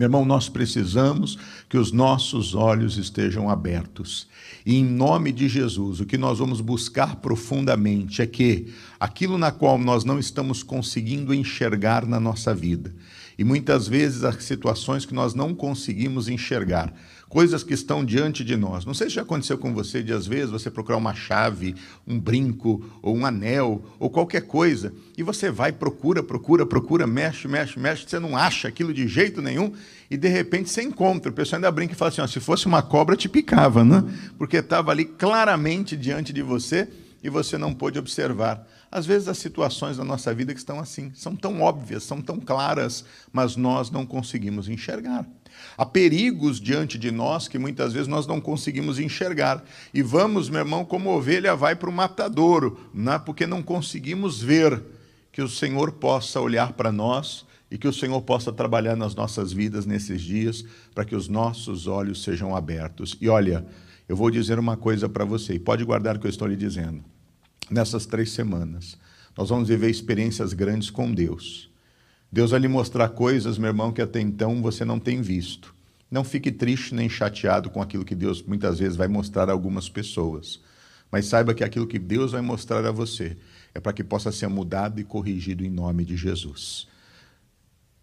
Meu irmão, nós precisamos que os nossos olhos estejam abertos. E em nome de Jesus, o que nós vamos buscar profundamente é que aquilo na qual nós não estamos conseguindo enxergar na nossa vida, e muitas vezes as situações que nós não conseguimos enxergar, coisas que estão diante de nós. Não sei se já aconteceu com você de às vezes você procurar uma chave, um brinco ou um anel ou qualquer coisa e você vai procura, procura, procura, mexe, mexe, mexe, você não acha aquilo de jeito nenhum e de repente você encontra. O pessoal ainda brinca e fala assim: ó, se fosse uma cobra te picava, né? Porque estava ali claramente diante de você e você não pôde observar. Às vezes as situações da nossa vida que estão assim, são tão óbvias, são tão claras, mas nós não conseguimos enxergar. Há perigos diante de nós que muitas vezes nós não conseguimos enxergar. E vamos, meu irmão, como ovelha vai para o matadouro, né? porque não conseguimos ver que o Senhor possa olhar para nós e que o Senhor possa trabalhar nas nossas vidas nesses dias, para que os nossos olhos sejam abertos. E olha, eu vou dizer uma coisa para você, e pode guardar o que eu estou lhe dizendo. Nessas três semanas, nós vamos viver experiências grandes com Deus. Deus vai lhe mostrar coisas, meu irmão, que até então você não tem visto. Não fique triste nem chateado com aquilo que Deus muitas vezes vai mostrar a algumas pessoas. Mas saiba que aquilo que Deus vai mostrar a você é para que possa ser mudado e corrigido em nome de Jesus.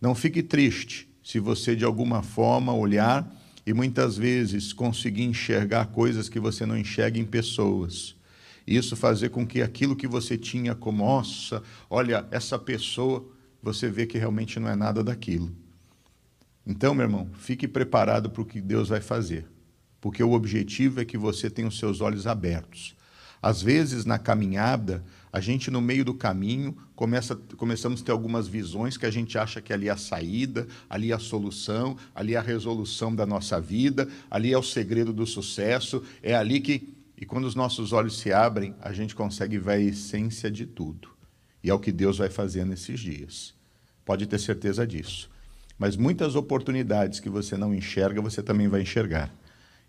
Não fique triste se você de alguma forma olhar e muitas vezes conseguir enxergar coisas que você não enxerga em pessoas. Isso fazer com que aquilo que você tinha como, nossa, olha, essa pessoa você vê que realmente não é nada daquilo. Então, meu irmão, fique preparado para o que Deus vai fazer, porque o objetivo é que você tenha os seus olhos abertos. Às vezes, na caminhada, a gente, no meio do caminho, começa, começamos a ter algumas visões que a gente acha que ali é a saída, ali é a solução, ali é a resolução da nossa vida, ali é o segredo do sucesso, é ali que. E quando os nossos olhos se abrem, a gente consegue ver a essência de tudo. E é o que Deus vai fazer nesses dias. Pode ter certeza disso. Mas muitas oportunidades que você não enxerga, você também vai enxergar.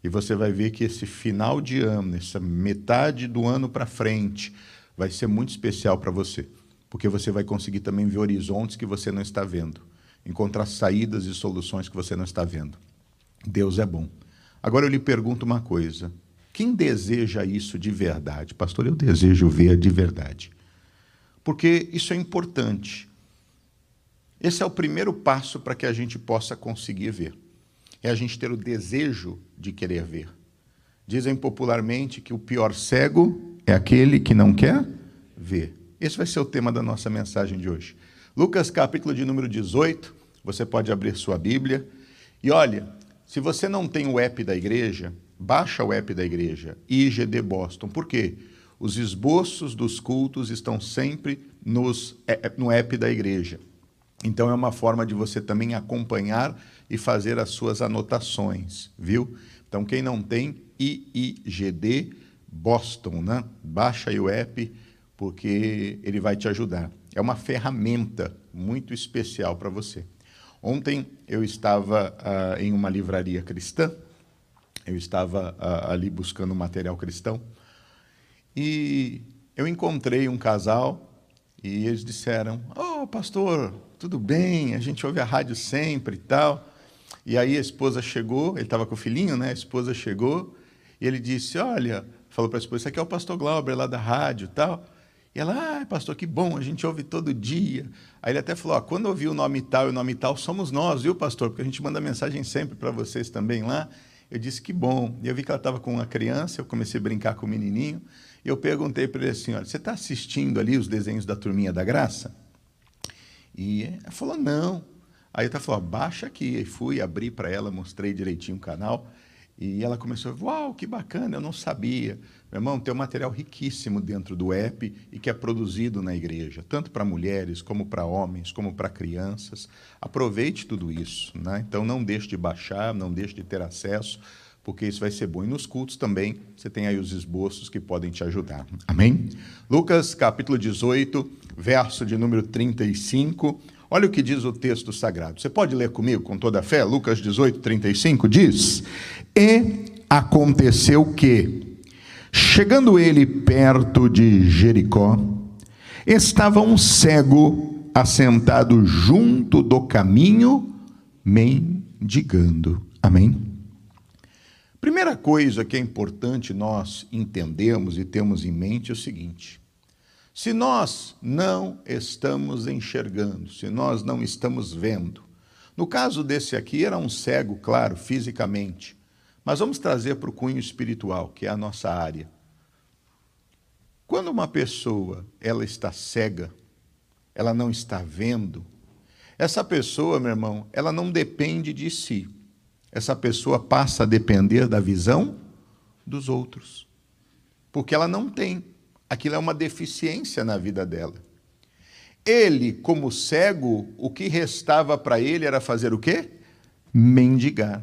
E você vai ver que esse final de ano, essa metade do ano para frente, vai ser muito especial para você. Porque você vai conseguir também ver horizontes que você não está vendo, encontrar saídas e soluções que você não está vendo. Deus é bom. Agora eu lhe pergunto uma coisa: quem deseja isso de verdade? Pastor, eu desejo ver de verdade porque isso é importante. Esse é o primeiro passo para que a gente possa conseguir ver. É a gente ter o desejo de querer ver. Dizem popularmente que o pior cego é aquele que não quer ver. Esse vai ser o tema da nossa mensagem de hoje. Lucas, capítulo de número 18, você pode abrir sua Bíblia. E olha, se você não tem o app da igreja, baixa o app da igreja, IGD Boston. Por quê? Os esboços dos cultos estão sempre nos, é, é, no app da igreja. Então é uma forma de você também acompanhar e fazer as suas anotações, viu? Então quem não tem IIGD Boston, né? Baixa aí o app porque ele vai te ajudar. É uma ferramenta muito especial para você. Ontem eu estava uh, em uma livraria cristã, eu estava uh, ali buscando material cristão e eu encontrei um casal e eles disseram: oh, pastor, tudo bem? A gente ouve a rádio sempre e tal. E aí a esposa chegou, ele estava com o filhinho, né? A esposa chegou e ele disse: Olha, falou para a esposa: Esse aqui é o pastor Glauber lá da rádio e tal. E ela, ah, pastor, que bom, a gente ouve todo dia. Aí ele até falou: ah, quando ouvir o nome tal e o nome tal, somos nós, viu, pastor? Porque a gente manda mensagem sempre para vocês também lá. Eu disse: que bom. E eu vi que ela estava com uma criança, eu comecei a brincar com o menininho eu perguntei para ele assim: olha, você está assistindo ali os desenhos da Turminha da Graça? E ela falou: não. Aí eu falou: baixa aqui. E fui, abri para ela, mostrei direitinho o canal. E ela começou: uau, que bacana, eu não sabia. Meu irmão, tem um material riquíssimo dentro do app e que é produzido na igreja, tanto para mulheres, como para homens, como para crianças. Aproveite tudo isso. Né? Então, não deixe de baixar, não deixe de ter acesso porque isso vai ser bom. E nos cultos também, você tem aí os esboços que podem te ajudar. Amém? Lucas, capítulo 18, verso de número 35. Olha o que diz o texto sagrado. Você pode ler comigo com toda a fé? Lucas 18, 35 diz: E aconteceu que, chegando ele perto de Jericó, estava um cego assentado junto do caminho, mendigando. Amém? Primeira coisa que é importante nós entendermos e temos em mente é o seguinte: se nós não estamos enxergando, se nós não estamos vendo, no caso desse aqui era um cego, claro, fisicamente, mas vamos trazer para o cunho espiritual, que é a nossa área. Quando uma pessoa ela está cega, ela não está vendo, essa pessoa, meu irmão, ela não depende de si. Essa pessoa passa a depender da visão dos outros. Porque ela não tem. Aquilo é uma deficiência na vida dela. Ele, como cego, o que restava para ele era fazer o quê? Mendigar.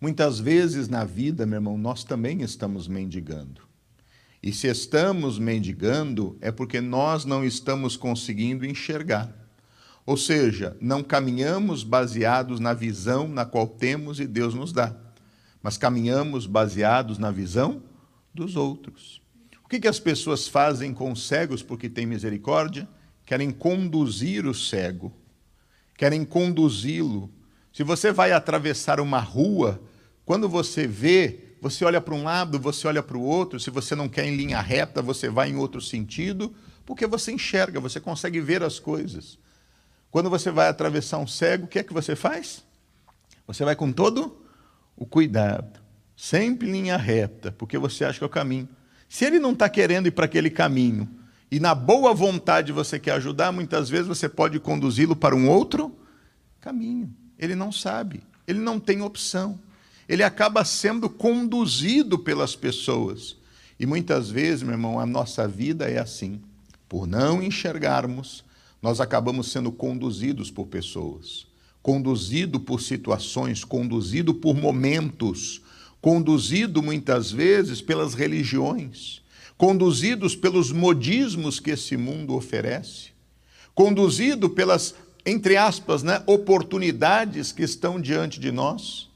Muitas vezes na vida, meu irmão, nós também estamos mendigando. E se estamos mendigando, é porque nós não estamos conseguindo enxergar. Ou seja, não caminhamos baseados na visão na qual temos e Deus nos dá, mas caminhamos baseados na visão dos outros. O que, que as pessoas fazem com os cegos porque têm misericórdia? Querem conduzir o cego, querem conduzi-lo. Se você vai atravessar uma rua, quando você vê, você olha para um lado, você olha para o outro. Se você não quer em linha reta, você vai em outro sentido, porque você enxerga, você consegue ver as coisas. Quando você vai atravessar um cego, o que é que você faz? Você vai com todo o cuidado, sempre em linha reta, porque você acha que é o caminho. Se ele não está querendo ir para aquele caminho e na boa vontade você quer ajudar, muitas vezes você pode conduzi-lo para um outro caminho. Ele não sabe, ele não tem opção. Ele acaba sendo conduzido pelas pessoas. E muitas vezes, meu irmão, a nossa vida é assim. Por não enxergarmos, nós acabamos sendo conduzidos por pessoas, conduzido por situações, conduzido por momentos, conduzido muitas vezes pelas religiões, conduzidos pelos modismos que esse mundo oferece, conduzido pelas, entre aspas, né, oportunidades que estão diante de nós,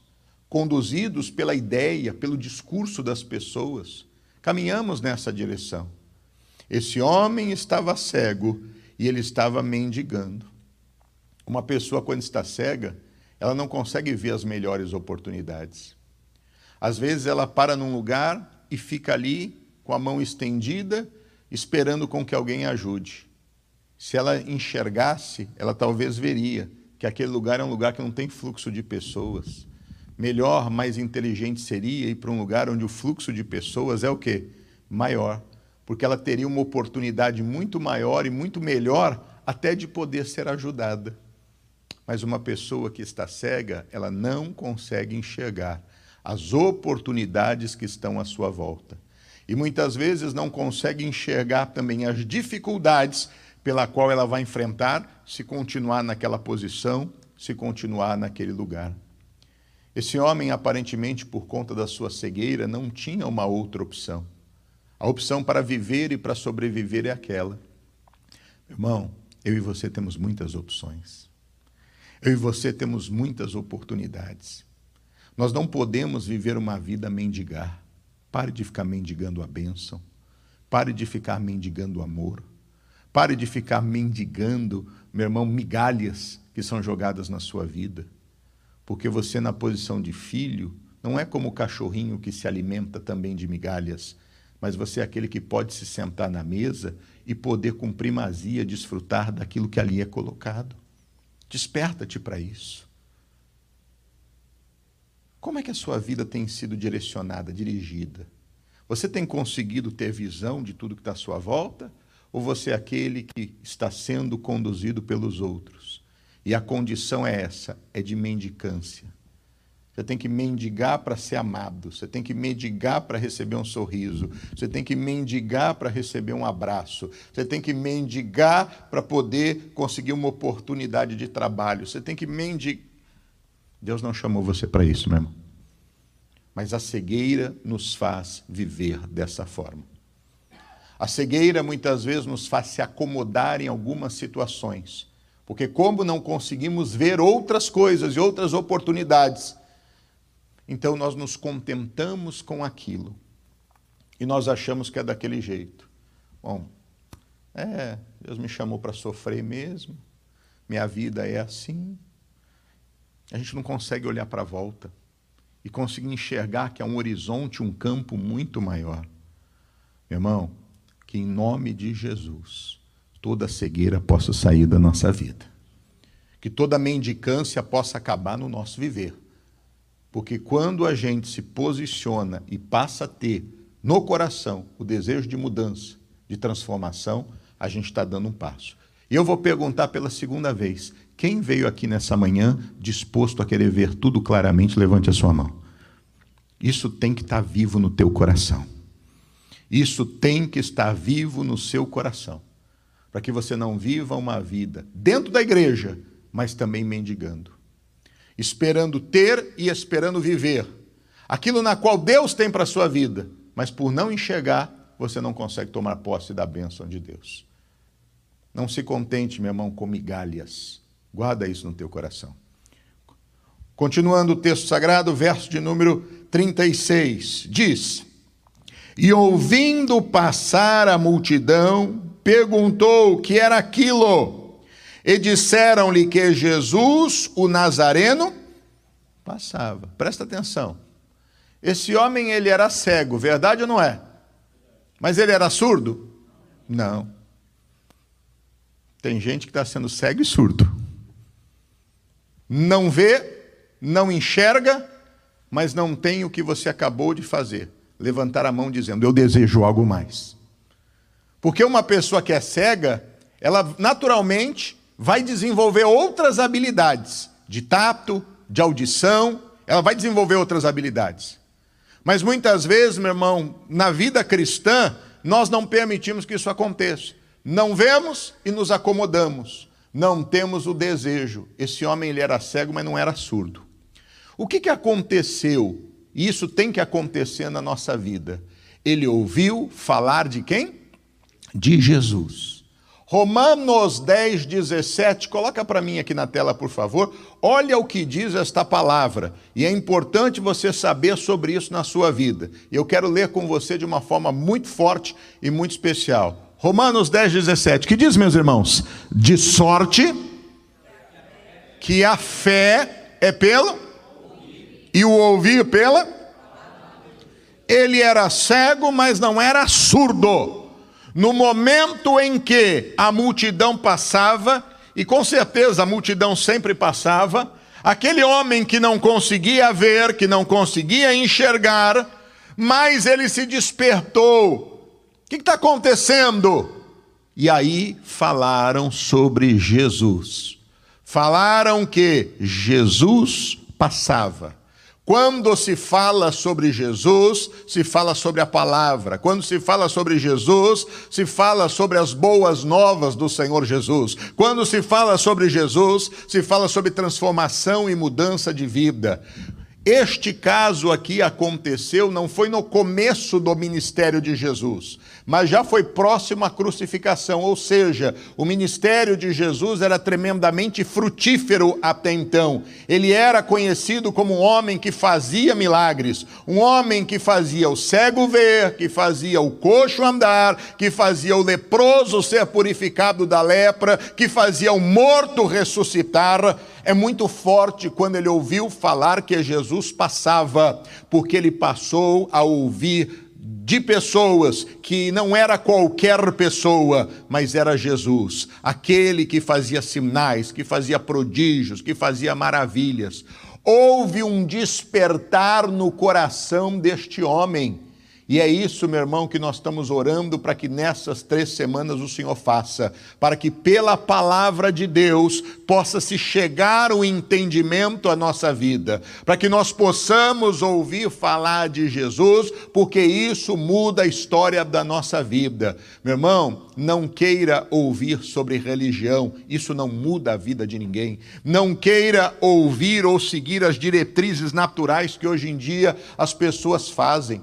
conduzidos pela ideia, pelo discurso das pessoas. Caminhamos nessa direção. Esse homem estava cego e ele estava mendigando. Uma pessoa, quando está cega, ela não consegue ver as melhores oportunidades. Às vezes ela para num lugar e fica ali com a mão estendida, esperando com que alguém ajude. Se ela enxergasse, ela talvez veria que aquele lugar é um lugar que não tem fluxo de pessoas. Melhor, mais inteligente seria ir para um lugar onde o fluxo de pessoas é o quê? Maior porque ela teria uma oportunidade muito maior e muito melhor até de poder ser ajudada. Mas uma pessoa que está cega, ela não consegue enxergar as oportunidades que estão à sua volta. E muitas vezes não consegue enxergar também as dificuldades pela qual ela vai enfrentar se continuar naquela posição, se continuar naquele lugar. Esse homem, aparentemente, por conta da sua cegueira, não tinha uma outra opção. A opção para viver e para sobreviver é aquela. Irmão, eu e você temos muitas opções. Eu e você temos muitas oportunidades. Nós não podemos viver uma vida mendigar. Pare de ficar mendigando a bênção. Pare de ficar mendigando o amor. Pare de ficar mendigando, meu irmão, migalhas que são jogadas na sua vida. Porque você, na posição de filho, não é como o cachorrinho que se alimenta também de migalhas, mas você é aquele que pode se sentar na mesa e poder com primazia desfrutar daquilo que ali é colocado. Desperta-te para isso. Como é que a sua vida tem sido direcionada, dirigida? Você tem conseguido ter visão de tudo que está à sua volta? Ou você é aquele que está sendo conduzido pelos outros? E a condição é essa: é de mendicância. Você tem que mendigar para ser amado, você tem que mendigar para receber um sorriso, você tem que mendigar para receber um abraço, você tem que mendigar para poder conseguir uma oportunidade de trabalho, você tem que mendigar. Deus não chamou você para isso, meu irmão. Mas a cegueira nos faz viver dessa forma. A cegueira muitas vezes nos faz se acomodar em algumas situações, porque, como não conseguimos ver outras coisas e outras oportunidades, então nós nos contentamos com aquilo e nós achamos que é daquele jeito. Bom, é, Deus me chamou para sofrer mesmo, minha vida é assim. a gente não consegue olhar para a volta e conseguir enxergar que há um horizonte, um campo muito maior. Meu irmão, que em nome de Jesus toda cegueira possa sair da nossa vida. Que toda mendicância possa acabar no nosso viver. Porque quando a gente se posiciona e passa a ter no coração o desejo de mudança, de transformação, a gente está dando um passo. E eu vou perguntar pela segunda vez: quem veio aqui nessa manhã disposto a querer ver tudo claramente, levante a sua mão. Isso tem que estar vivo no teu coração. Isso tem que estar vivo no seu coração. Para que você não viva uma vida dentro da igreja, mas também mendigando. Esperando ter e esperando viver. Aquilo na qual Deus tem para a sua vida, mas por não enxergar, você não consegue tomar posse da bênção de Deus. Não se contente, meu irmão, com migalhas. Guarda isso no teu coração. Continuando o texto sagrado, verso de número 36, diz: E ouvindo passar a multidão, perguntou o que era aquilo. E disseram-lhe que Jesus, o Nazareno, passava. Presta atenção. Esse homem ele era cego, verdade ou não é? Mas ele era surdo? Não. Tem gente que está sendo cego e surdo não vê, não enxerga, mas não tem o que você acabou de fazer. Levantar a mão dizendo: Eu desejo algo mais. Porque uma pessoa que é cega, ela naturalmente vai desenvolver outras habilidades de tato, de audição, ela vai desenvolver outras habilidades. Mas muitas vezes, meu irmão, na vida cristã, nós não permitimos que isso aconteça. Não vemos e nos acomodamos não temos o desejo. Esse homem ele era cego, mas não era surdo. O que, que aconteceu? E isso tem que acontecer na nossa vida. Ele ouviu falar de quem? De Jesus. Romanos 10, 17, coloca para mim aqui na tela, por favor. Olha o que diz esta palavra. E é importante você saber sobre isso na sua vida. Eu quero ler com você de uma forma muito forte e muito especial. Romanos 10, 17, que diz, meus irmãos? De sorte que a fé é pelo e o ouvir pela. Ele era cego, mas não era surdo. No momento em que a multidão passava, e com certeza a multidão sempre passava, aquele homem que não conseguia ver, que não conseguia enxergar, mas ele se despertou que está acontecendo? E aí falaram sobre Jesus. Falaram que Jesus passava. Quando se fala sobre Jesus, se fala sobre a palavra. Quando se fala sobre Jesus, se fala sobre as boas novas do Senhor Jesus. Quando se fala sobre Jesus, se fala sobre transformação e mudança de vida. Este caso aqui aconteceu não foi no começo do ministério de Jesus, mas já foi próximo à crucificação, ou seja, o ministério de Jesus era tremendamente frutífero até então. Ele era conhecido como um homem que fazia milagres, um homem que fazia o cego ver, que fazia o coxo andar, que fazia o leproso ser purificado da lepra, que fazia o morto ressuscitar. É muito forte quando ele ouviu falar que Jesus passava, porque ele passou a ouvir de pessoas que não era qualquer pessoa, mas era Jesus, aquele que fazia sinais, que fazia prodígios, que fazia maravilhas. Houve um despertar no coração deste homem. E é isso, meu irmão, que nós estamos orando para que nessas três semanas o Senhor faça, para que pela palavra de Deus possa se chegar o entendimento à nossa vida, para que nós possamos ouvir falar de Jesus, porque isso muda a história da nossa vida. Meu irmão, não queira ouvir sobre religião, isso não muda a vida de ninguém. Não queira ouvir ou seguir as diretrizes naturais que hoje em dia as pessoas fazem.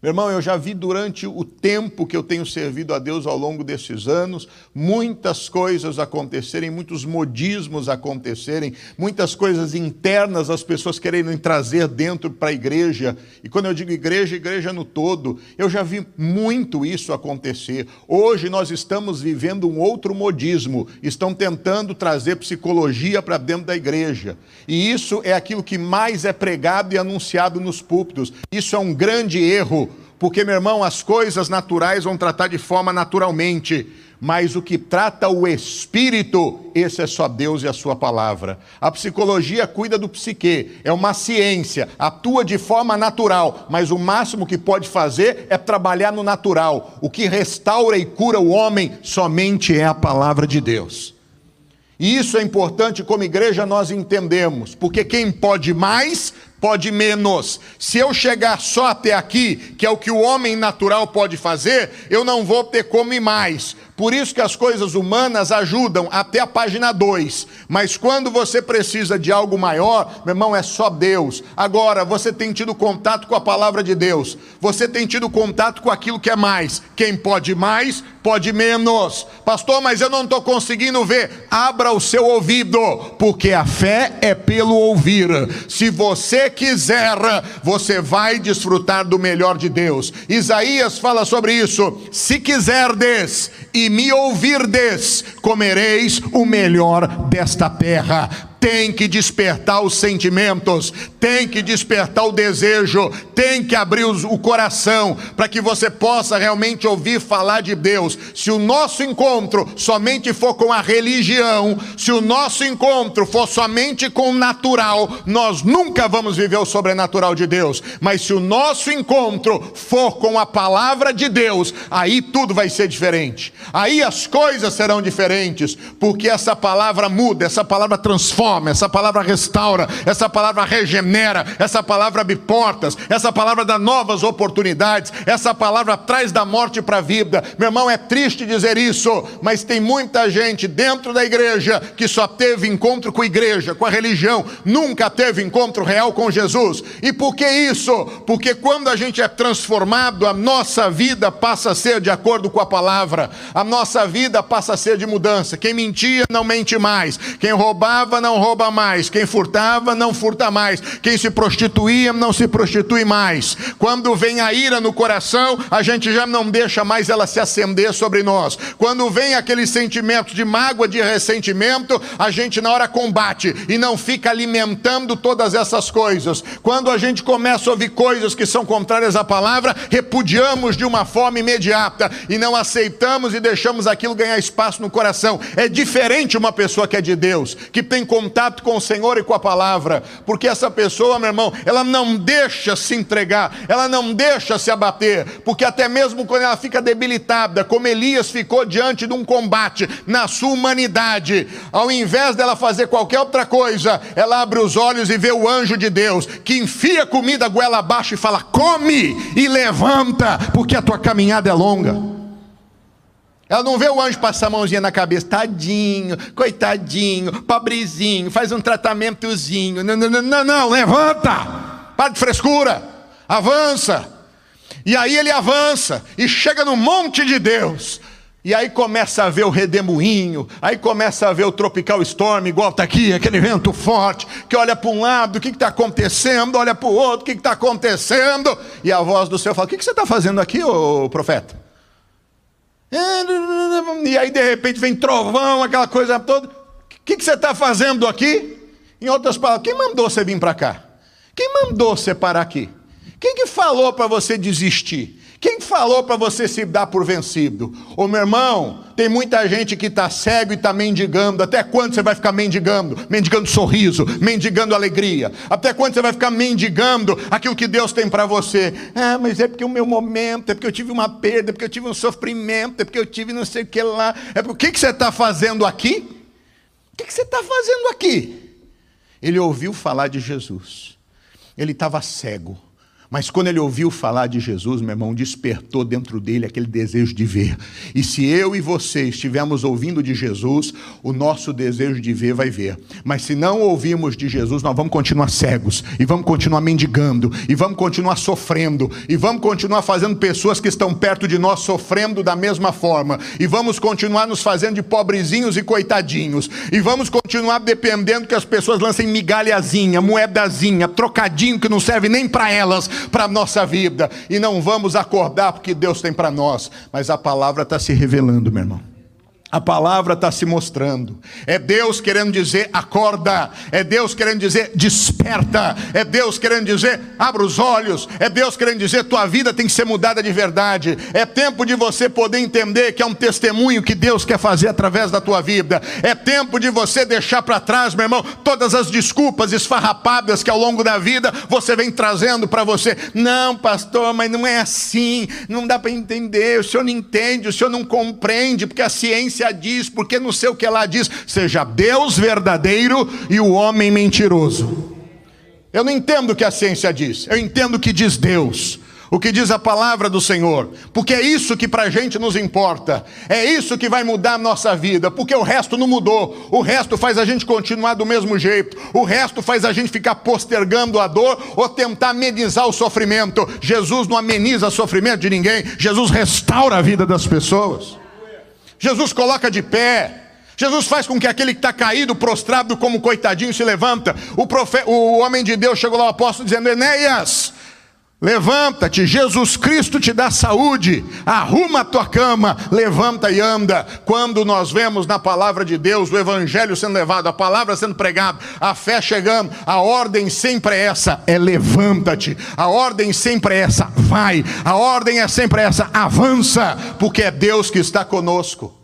Meu irmão, eu já vi durante o tempo que eu tenho servido a Deus ao longo desses anos, muitas coisas acontecerem, muitos modismos acontecerem, muitas coisas internas as pessoas querendo trazer dentro para a igreja. E quando eu digo igreja, igreja no todo, eu já vi muito isso acontecer. Hoje nós estamos vivendo um outro modismo, estão tentando trazer psicologia para dentro da igreja. E isso é aquilo que mais é pregado e anunciado nos púlpitos. Isso é um grande erro porque, meu irmão, as coisas naturais vão tratar de forma naturalmente, mas o que trata o espírito, esse é só Deus e a sua palavra. A psicologia cuida do psique, é uma ciência, atua de forma natural, mas o máximo que pode fazer é trabalhar no natural. O que restaura e cura o homem somente é a palavra de Deus. E isso é importante como igreja nós entendemos, porque quem pode mais pode menos. Se eu chegar só até aqui, que é o que o homem natural pode fazer, eu não vou ter como ir mais. Por isso que as coisas humanas ajudam até a página 2. Mas quando você precisa de algo maior, meu irmão, é só Deus. Agora, você tem tido contato com a palavra de Deus. Você tem tido contato com aquilo que é mais. Quem pode mais, pode menos. Pastor, mas eu não estou conseguindo ver. Abra o seu ouvido, porque a fé é pelo ouvir. Se você quiser, você vai desfrutar do melhor de Deus. Isaías fala sobre isso. Se quiserdes e me ouvirdes, comereis o melhor desta terra tem que despertar os sentimentos, tem que despertar o desejo, tem que abrir o coração para que você possa realmente ouvir falar de Deus. Se o nosso encontro somente for com a religião, se o nosso encontro for somente com o natural, nós nunca vamos viver o sobrenatural de Deus. Mas se o nosso encontro for com a palavra de Deus, aí tudo vai ser diferente. Aí as coisas serão diferentes, porque essa palavra muda, essa palavra transforma transforma, essa palavra restaura, essa palavra regenera, essa palavra abre portas, essa palavra dá novas oportunidades, essa palavra traz da morte para a vida. Meu irmão, é triste dizer isso, mas tem muita gente dentro da igreja que só teve encontro com a igreja, com a religião, nunca teve encontro real com Jesus. E por que isso? Porque quando a gente é transformado, a nossa vida passa a ser de acordo com a palavra, a nossa vida passa a ser de mudança. Quem mentia não mente mais, quem roubava não rouba mais, quem furtava não furta mais, quem se prostituía não se prostitui mais. Quando vem a ira no coração, a gente já não deixa mais ela se acender sobre nós. Quando vem aquele sentimento de mágoa, de ressentimento, a gente na hora combate e não fica alimentando todas essas coisas. Quando a gente começa a ouvir coisas que são contrárias à palavra, repudiamos de uma forma imediata e não aceitamos e deixamos aquilo ganhar espaço no coração. É diferente uma pessoa que é de Deus, que tem como contato com o Senhor e com a palavra, porque essa pessoa, meu irmão, ela não deixa se entregar, ela não deixa se abater, porque até mesmo quando ela fica debilitada, como Elias ficou diante de um combate na sua humanidade, ao invés dela fazer qualquer outra coisa, ela abre os olhos e vê o anjo de Deus que enfia comida goela abaixo e fala: come e levanta, porque a tua caminhada é longa. Ela não vê o anjo passar a mãozinha na cabeça, tadinho, coitadinho, pobrezinho, faz um tratamentozinho. Não, não, não, não, levanta, para de frescura, avança. E aí ele avança e chega no monte de Deus. E aí começa a ver o redemoinho, aí começa a ver o tropical storm, igual está aqui, aquele vento forte, que olha para um lado, o que está acontecendo, olha para o outro, o que está acontecendo, e a voz do céu fala: O que, que você está fazendo aqui, ô profeta? E aí de repente vem trovão, aquela coisa toda. O que, que você está fazendo aqui? Em outras palavras, quem mandou você vir para cá? Quem mandou você parar aqui? Quem que falou para você desistir? Quem falou para você se dar por vencido? Ô meu irmão, tem muita gente que está cego e está mendigando. Até quando você vai ficar mendigando? Mendigando sorriso, mendigando alegria. Até quando você vai ficar mendigando aquilo que Deus tem para você? Ah, mas é porque o meu momento, é porque eu tive uma perda, é porque eu tive um sofrimento, é porque eu tive não sei o que lá. É porque o que, que você está fazendo aqui? O que, que você está fazendo aqui? Ele ouviu falar de Jesus. Ele estava cego Mas quando ele ouviu falar de Jesus, meu irmão, despertou dentro dele aquele desejo de ver. E se eu e você estivermos ouvindo de Jesus, o nosso desejo de ver vai ver. Mas se não ouvirmos de Jesus, nós vamos continuar cegos, e vamos continuar mendigando, e vamos continuar sofrendo, e vamos continuar fazendo pessoas que estão perto de nós sofrendo da mesma forma, e vamos continuar nos fazendo de pobrezinhos e coitadinhos, e vamos continuar dependendo que as pessoas lancem migalhazinha, moedazinha, trocadinho que não serve nem para elas para a nossa vida e não vamos acordar porque Deus tem para nós, mas a palavra está se revelando, meu irmão. A palavra está se mostrando. É Deus querendo dizer acorda. É Deus querendo dizer desperta. É Deus querendo dizer abra os olhos. É Deus querendo dizer tua vida tem que ser mudada de verdade. É tempo de você poder entender que é um testemunho que Deus quer fazer através da tua vida. É tempo de você deixar para trás, meu irmão, todas as desculpas esfarrapadas que ao longo da vida você vem trazendo para você. Não, pastor, mas não é assim. Não dá para entender. O senhor não entende, o senhor não compreende, porque a ciência ciência diz, porque não sei o que lá diz, seja Deus verdadeiro e o homem mentiroso. Eu não entendo o que a ciência diz, eu entendo o que diz Deus o que diz a palavra do Senhor, porque é isso que para a gente nos importa, é isso que vai mudar a nossa vida, porque o resto não mudou, o resto faz a gente continuar do mesmo jeito, o resto faz a gente ficar postergando a dor ou tentar amenizar o sofrimento. Jesus não ameniza o sofrimento de ninguém, Jesus restaura a vida das pessoas. Jesus coloca de pé. Jesus faz com que aquele que está caído, prostrado como coitadinho, se levanta. O, profe... o homem de Deus chegou lá ao apóstolo dizendo: Enéas, levanta-te, Jesus Cristo te dá saúde, arruma a tua cama, levanta e anda. Quando nós vemos na palavra de Deus o evangelho sendo levado, a palavra sendo pregada, a fé chegando, a ordem sempre é essa: é levanta-te. A ordem sempre é essa: vai. A ordem é sempre essa: avança, porque é Deus que está conosco.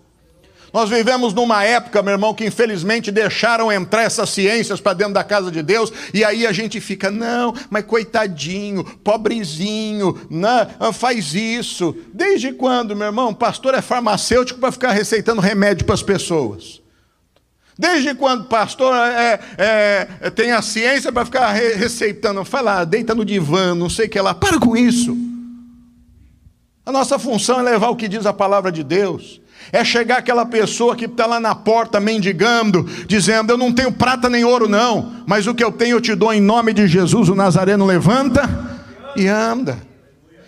Nós vivemos numa época, meu irmão, que infelizmente deixaram entrar essas ciências para dentro da casa de Deus, e aí a gente fica, não, mas coitadinho, pobrezinho, não, ah, faz isso. Desde quando, meu irmão, pastor é farmacêutico para ficar receitando remédio para as pessoas? Desde quando pastor é, é, tem a ciência para ficar receitando, fala, deita no divã, não sei o que lá, para com isso. A nossa função é levar o que diz a palavra de Deus. É chegar aquela pessoa que está lá na porta mendigando, dizendo: Eu não tenho prata nem ouro, não, mas o que eu tenho eu te dou em nome de Jesus. O Nazareno levanta e anda.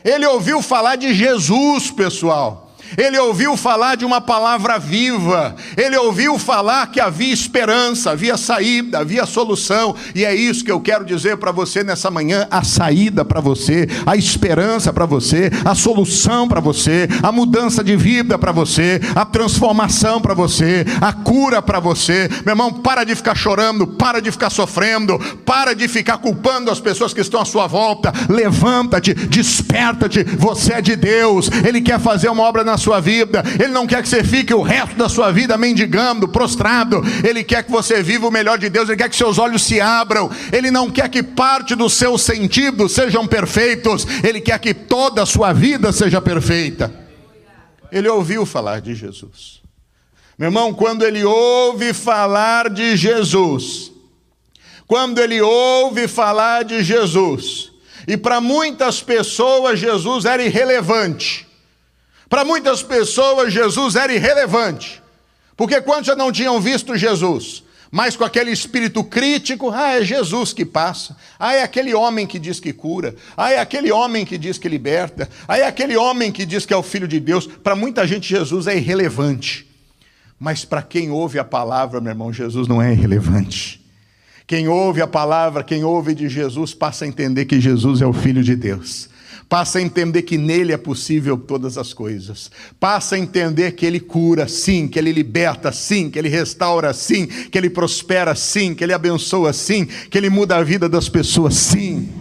Ele ouviu falar de Jesus, pessoal. Ele ouviu falar de uma palavra viva, ele ouviu falar que havia esperança, havia saída, havia solução, e é isso que eu quero dizer para você nessa manhã: a saída para você, a esperança para você, a solução para você, a mudança de vida para você, a transformação para você, a cura para você. Meu irmão, para de ficar chorando, para de ficar sofrendo, para de ficar culpando as pessoas que estão à sua volta. Levanta-te, desperta-te, você é de Deus, Ele quer fazer uma obra na na sua vida. Ele não quer que você fique o resto da sua vida mendigando, prostrado. Ele quer que você viva o melhor de Deus. Ele quer que seus olhos se abram. Ele não quer que parte dos seus sentidos sejam perfeitos. Ele quer que toda a sua vida seja perfeita. Ele ouviu falar de Jesus. Meu irmão, quando ele ouve falar de Jesus, quando ele ouve falar de Jesus, e para muitas pessoas Jesus era irrelevante, para muitas pessoas, Jesus era irrelevante, porque quando já não tinham visto Jesus, mas com aquele espírito crítico, ah, é Jesus que passa, ah, é aquele homem que diz que cura, ah, é aquele homem que diz que liberta, ah, é aquele homem que diz que é o Filho de Deus. Para muita gente, Jesus é irrelevante, mas para quem ouve a palavra, meu irmão, Jesus não é irrelevante. Quem ouve a palavra, quem ouve de Jesus, passa a entender que Jesus é o Filho de Deus. Passa a entender que nele é possível todas as coisas. Passa a entender que ele cura, sim, que ele liberta, sim, que ele restaura, sim, que ele prospera, sim, que ele abençoa, sim, que ele muda a vida das pessoas, sim.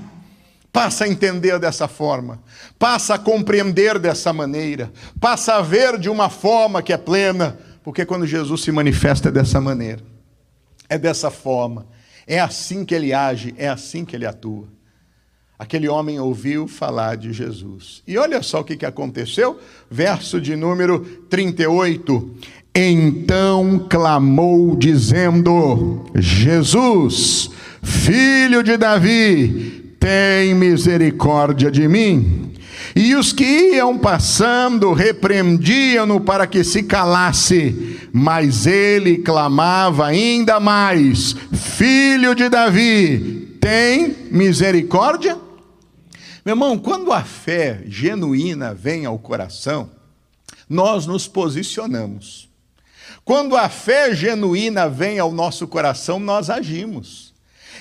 Passa a entender dessa forma, passa a compreender dessa maneira, passa a ver de uma forma que é plena, porque quando Jesus se manifesta é dessa maneira, é dessa forma, é assim que ele age, é assim que ele atua. Aquele homem ouviu falar de Jesus. E olha só o que, aconteceu, verso de número 38. Então clamou, dizendo: Jesus, filho de Davi, tem misericórdia de mim. E os que iam passando repreendiam-no para que se calasse, mas ele clamava ainda mais: Filho de Davi, tem misericórdia? Meu irmão, quando a fé genuína vem ao coração, nós nos posicionamos. Quando a fé genuína vem ao nosso coração, nós agimos.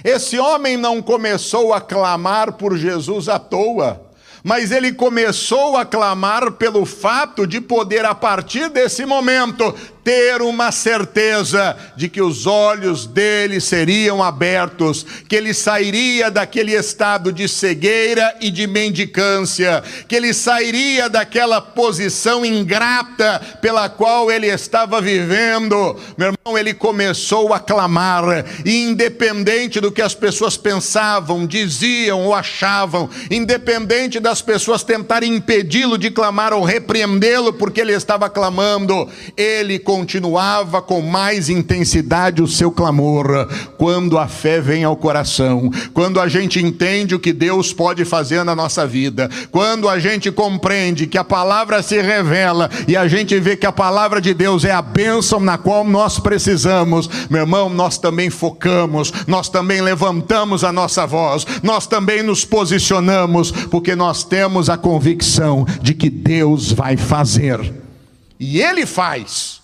Esse homem não começou a clamar por Jesus à toa, mas ele começou a clamar pelo fato de poder, a partir desse momento, ter uma certeza de que os olhos dele seriam abertos, que ele sairia daquele estado de cegueira e de mendicância, que ele sairia daquela posição ingrata pela qual ele estava vivendo. Meu irmão, ele começou a clamar, e independente do que as pessoas pensavam, diziam ou achavam, independente das pessoas tentarem impedi-lo de clamar ou repreendê-lo porque ele estava clamando, ele continuava com mais intensidade o seu clamor. Quando a fé vem ao coração, quando a gente entende o que Deus pode fazer na nossa vida, quando a gente compreende que a palavra se revela e a gente vê que a palavra de Deus é a bênção na qual nós precisamos, meu irmão, nós também focamos, nós também levantamos a nossa voz, nós também nos posicionamos, porque nós temos a convicção de que Deus vai fazer. E Ele faz.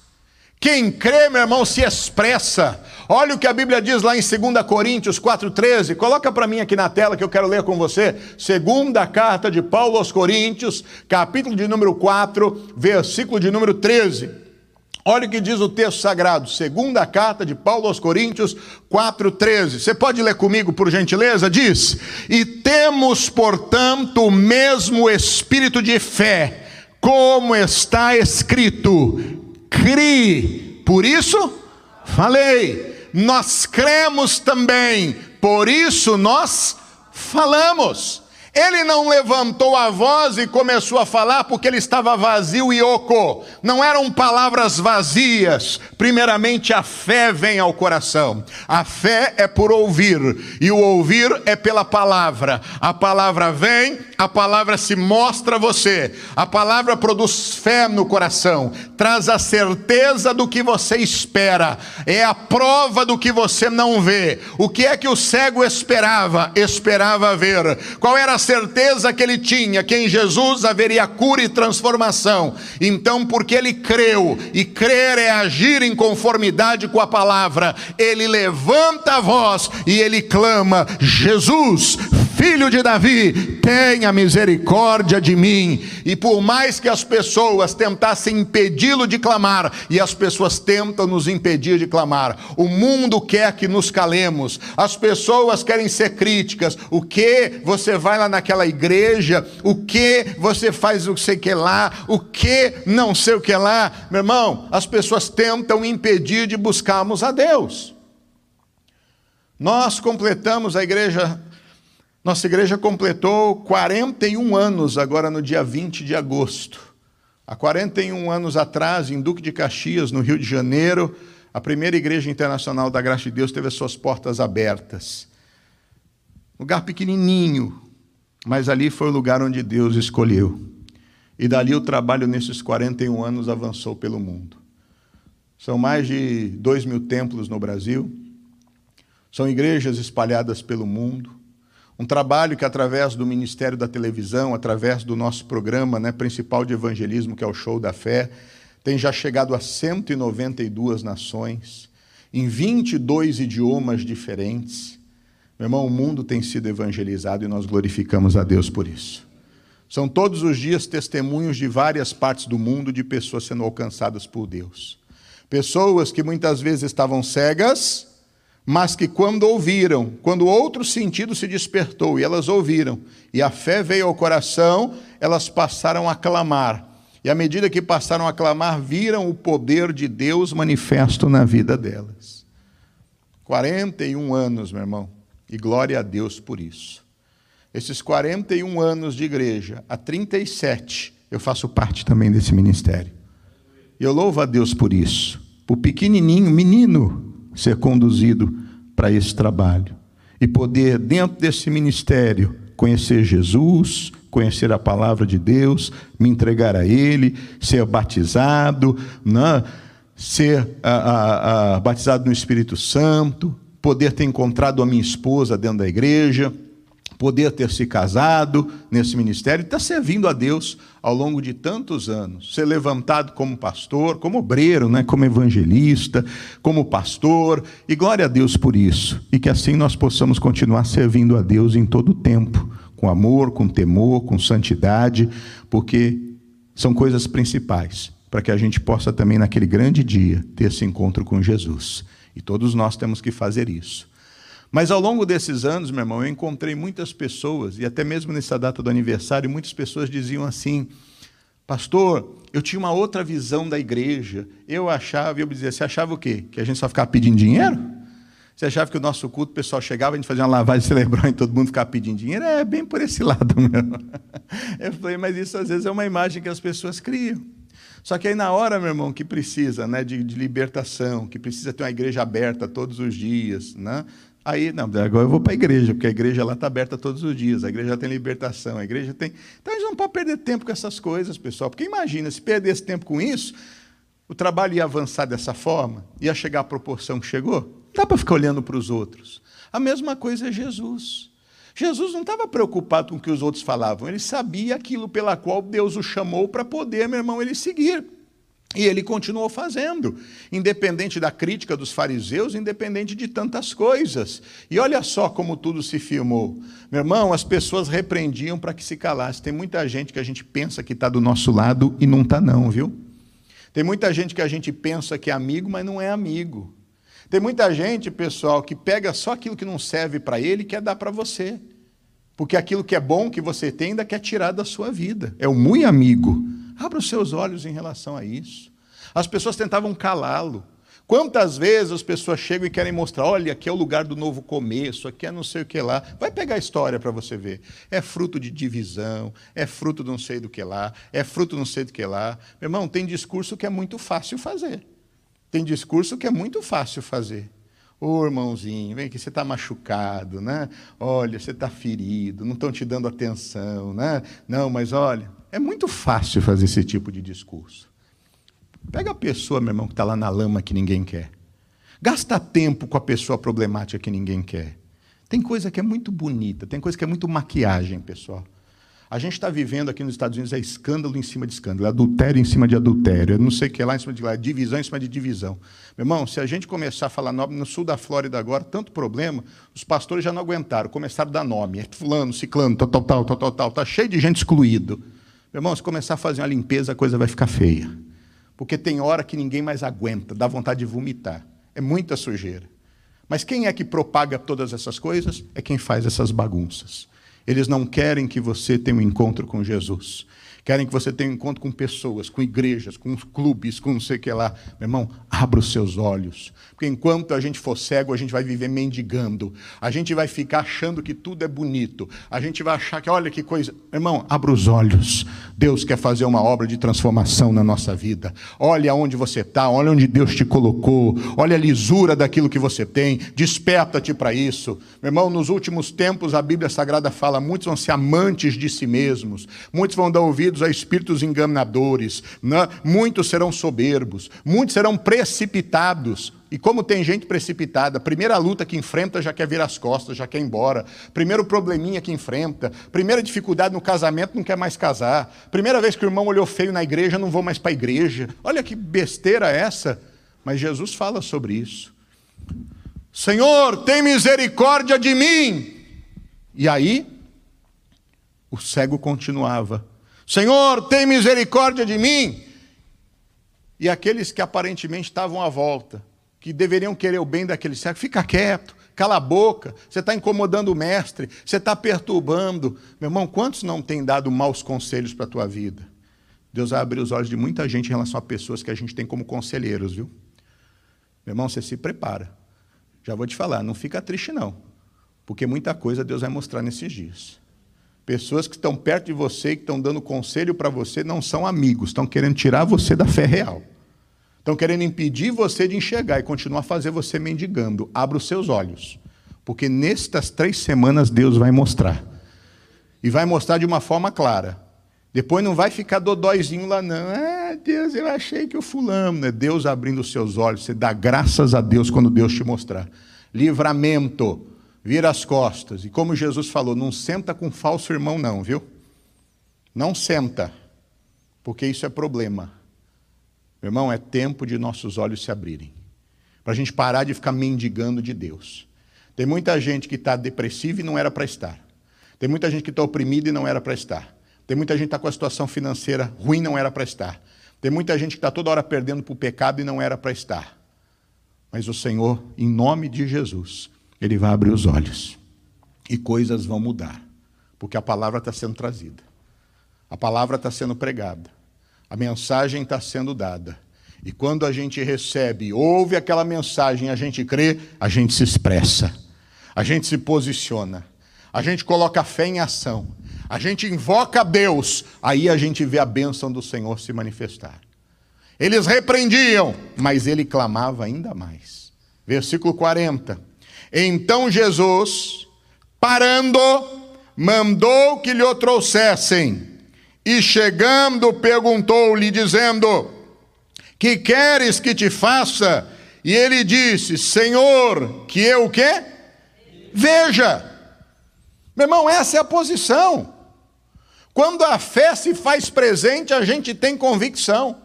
Quem crê, meu irmão, se expressa. Olha o que a Bíblia diz lá em 2 Coríntios 4,13. Coloca para mim aqui na tela que eu quero ler com você. Segunda carta de Paulo aos Coríntios, capítulo de número 4, versículo de número 13. Olha o que diz o texto sagrado, segunda carta de Paulo aos Coríntios 4,13. Você pode ler comigo, por gentileza? Diz: E temos, portanto, o mesmo espírito de fé, como está escrito crie. Por isso, falei. Nós cremos também, por isso nós falamos. Ele não levantou a voz e começou a falar porque ele estava vazio e oco. Não eram palavras vazias. Primeiramente, a fé vem ao coração. A fé é por ouvir, e o ouvir é pela palavra. A palavra vem, a palavra se mostra a você. A palavra produz fé no coração, traz a certeza do que você espera, é a prova do que você não vê. O que é que o cego esperava? Esperava ver. Qual era a certeza que ele tinha que em Jesus haveria cura e transformação. Então, porque ele creu, e crer é agir em conformidade com a palavra, ele levanta a voz e ele clama: Jesus, filho de Davi, tenha misericórdia de mim. E por mais que as pessoas tentassem impedi-lo de clamar, e as pessoas tentam nos impedir de clamar, o mundo quer que nos calemos, as pessoas querem ser críticas. O que você vai lá naquela igreja? O que você faz o que sei que lá? O que não sei o que lá? Meu irmão, as pessoas tentam impedir de buscarmos a Deus. Nós completamos a igreja nossa igreja completou 41 anos agora no dia 20 de agosto. Há 41 anos atrás, em Duque de Caxias, no Rio de Janeiro, a primeira igreja internacional da Graça de Deus teve as suas portas abertas. Lugar pequenininho, mas ali foi o lugar onde Deus escolheu. E dali o trabalho nesses 41 anos avançou pelo mundo. São mais de dois mil templos no Brasil, são igrejas espalhadas pelo mundo, um trabalho que, através do Ministério da Televisão, através do nosso programa né, principal de evangelismo, que é o Show da Fé, tem já chegado a 192 nações, em 22 idiomas diferentes. Meu irmão, o mundo tem sido evangelizado e nós glorificamos a Deus por isso. São todos os dias testemunhos de várias partes do mundo de pessoas sendo alcançadas por Deus. Pessoas que muitas vezes estavam cegas, mas que quando ouviram, quando outro sentido se despertou e elas ouviram, e a fé veio ao coração, elas passaram a clamar. E à medida que passaram a clamar, viram o poder de Deus manifesto na vida delas. 41 anos, meu irmão, e glória a Deus por isso. Esses 41 anos de igreja, há 37, eu faço parte também desse ministério. E eu louvo a Deus por isso. Por pequenininho, menino, ser conduzido para esse trabalho. e poder, dentro desse ministério, conhecer Jesus, conhecer a palavra de Deus, me entregar a Ele, ser batizado, né? ser a, a, a, batizado no Espírito Santo, poder ter encontrado a minha esposa dentro da igreja, poder ter se casado nesse ministério estar servindo a Deus ao longo de tantos anos, ser levantado como pastor, como obreiro, né, como evangelista, como pastor, e glória a Deus por isso, e que assim nós possamos continuar servindo a Deus em todo o tempo, com amor, com temor, com santidade, porque são coisas principais para que a gente possa também naquele grande dia ter esse encontro com Jesus. E todos nós temos que fazer isso. Mas ao longo desses anos, meu irmão, eu encontrei muitas pessoas, e até mesmo nessa data do aniversário, muitas pessoas diziam assim: Pastor, eu tinha uma outra visão da igreja. Eu achava, eu dizia: Você achava o quê? Que a gente só ficava pedindo dinheiro? Você achava que o nosso culto, o pessoal chegava, a gente fazia uma lavagem cerebral e todo mundo ficava pedindo dinheiro? É bem por esse lado mesmo. Eu falei, mas isso às vezes é uma imagem que as pessoas criam. Só que aí na hora, meu irmão, que precisa né, de, de libertação, que precisa ter uma igreja aberta todos os dias, né? Aí, não, agora eu vou para a igreja, porque a igreja lá está aberta todos os dias, a igreja tem libertação, a igreja tem. Então a gente não pode perder tempo com essas coisas, pessoal, porque imagina, se perder esse tempo com isso, o trabalho ia avançar dessa forma, ia chegar à proporção que chegou. Não dá para ficar olhando para os outros. A mesma coisa é Jesus. Jesus não estava preocupado com o que os outros falavam, ele sabia aquilo pela qual Deus o chamou para poder, meu irmão, ele seguir. E ele continuou fazendo, independente da crítica dos fariseus, independente de tantas coisas. E olha só como tudo se filmou. Meu irmão, as pessoas repreendiam para que se calasse. Tem muita gente que a gente pensa que está do nosso lado e não está, não, viu? Tem muita gente que a gente pensa que é amigo, mas não é amigo. Tem muita gente, pessoal, que pega só aquilo que não serve para ele e quer dar para você. Porque aquilo que é bom que você tem ainda quer tirar da sua vida. É o muito amigo. Abra os seus olhos em relação a isso. As pessoas tentavam calá-lo. Quantas vezes as pessoas chegam e querem mostrar, olha, aqui é o lugar do novo começo, aqui é não sei o que lá. Vai pegar a história para você ver. É fruto de divisão, é fruto de não sei do que lá, é fruto não sei do que lá. Meu irmão, tem discurso que é muito fácil fazer. Tem discurso que é muito fácil fazer. Ô oh, irmãozinho, vem aqui, você está machucado, né? Olha, você está ferido, não estão te dando atenção, né? Não, mas olha, é muito fácil fazer esse tipo de discurso. Pega a pessoa, meu irmão, que está lá na lama que ninguém quer. Gasta tempo com a pessoa problemática que ninguém quer. Tem coisa que é muito bonita, tem coisa que é muito maquiagem, pessoal. A gente está vivendo aqui nos Estados Unidos é escândalo em cima de escândalo, é adultério em cima de adultério, é não sei o que lá em cima de lá, é divisão em cima de divisão. Meu irmão, se a gente começar a falar nome no sul da Flórida agora, tanto problema, os pastores já não aguentaram, começaram a dar nome, é fulano, ciclano, tal, tal, tal, tal, tal, tal, está cheio de gente excluído. Meu irmão, se começar a fazer uma limpeza, a coisa vai ficar feia. Porque tem hora que ninguém mais aguenta, dá vontade de vomitar. É muita sujeira. Mas quem é que propaga todas essas coisas? É quem faz essas bagunças. Eles não querem que você tenha um encontro com Jesus. Querem que você tenha um encontro com pessoas, com igrejas, com clubes, com não sei o que lá. Meu irmão, abra os seus olhos. Porque enquanto a gente for cego, a gente vai viver mendigando. A gente vai ficar achando que tudo é bonito. A gente vai achar que, olha que coisa. Meu irmão, abra os olhos. Deus quer fazer uma obra de transformação na nossa vida. Olha onde você está, olha onde Deus te colocou. Olha a lisura daquilo que você tem. Desperta-te para isso. Meu irmão, nos últimos tempos, a Bíblia Sagrada fala: muitos vão ser amantes de si mesmos. Muitos vão dar ouvido ouvidos a espíritos enganadores, né? muitos serão soberbos, muitos serão precipitados. E como tem gente precipitada, primeira luta que enfrenta já quer vir as costas, já quer ir embora. Primeiro probleminha que enfrenta, primeira dificuldade no casamento, não quer mais casar. Primeira vez que o irmão olhou feio na igreja, não vou mais para a igreja. Olha que besteira essa. Mas Jesus fala sobre isso. Senhor, tem misericórdia de mim. E aí, o cego continuava Senhor, tem misericórdia de mim. E aqueles que aparentemente estavam à volta, que deveriam querer o bem daquele cego, fica quieto, cala a boca, você está incomodando o mestre, você está perturbando. Meu irmão, quantos não têm dado maus conselhos para a tua vida? Deus vai abrir os olhos de muita gente em relação a pessoas que a gente tem como conselheiros, viu? Meu irmão, você se prepara. Já vou te falar, não fica triste não, porque muita coisa Deus vai mostrar nesses dias. Pessoas que estão perto de você, que estão dando conselho para você, não são amigos, estão querendo tirar você da fé real. Estão querendo impedir você de enxergar e continuar a fazer você mendigando. Abra os seus olhos. Porque nestas três semanas Deus vai mostrar. E vai mostrar de uma forma clara. Depois não vai ficar dodóizinho lá, não. Ah, Deus, eu achei que o fulano. Né? Deus abrindo os seus olhos. Você dá graças a Deus quando Deus te mostrar. Livramento. Vira as costas. E como Jesus falou, não senta com falso irmão, não, viu? Não senta. Porque isso é problema. Meu irmão, é tempo de nossos olhos se abrirem. Para a gente parar de ficar mendigando de Deus. Tem muita gente que está depressiva e não era para estar. Tem muita gente que está oprimida e não era para estar. Tem muita gente que está com a situação financeira ruim e não era para estar. Tem muita gente que está toda hora perdendo para o pecado e não era para estar. Mas o Senhor, em nome de Jesus, Ele vai abrir os olhos. E coisas vão mudar. Porque a palavra está sendo trazida. A palavra está sendo pregada. A mensagem está sendo dada. E quando a gente recebe, ouve aquela mensagem, a gente crê, a gente se expressa, a gente se posiciona, a gente coloca fé em ação, a gente invoca Deus, aí a gente vê a bênção do Senhor se manifestar. Eles repreendiam, mas ele clamava ainda mais. Versículo 40. Então Jesus, parando, mandou que lhe o trouxessem, e chegando, perguntou-lhe, dizendo: que queres que te faça? E ele disse: Senhor, que eu o quê? Veja. Meu irmão, essa é a posição. Quando a fé se faz presente, a gente tem convicção.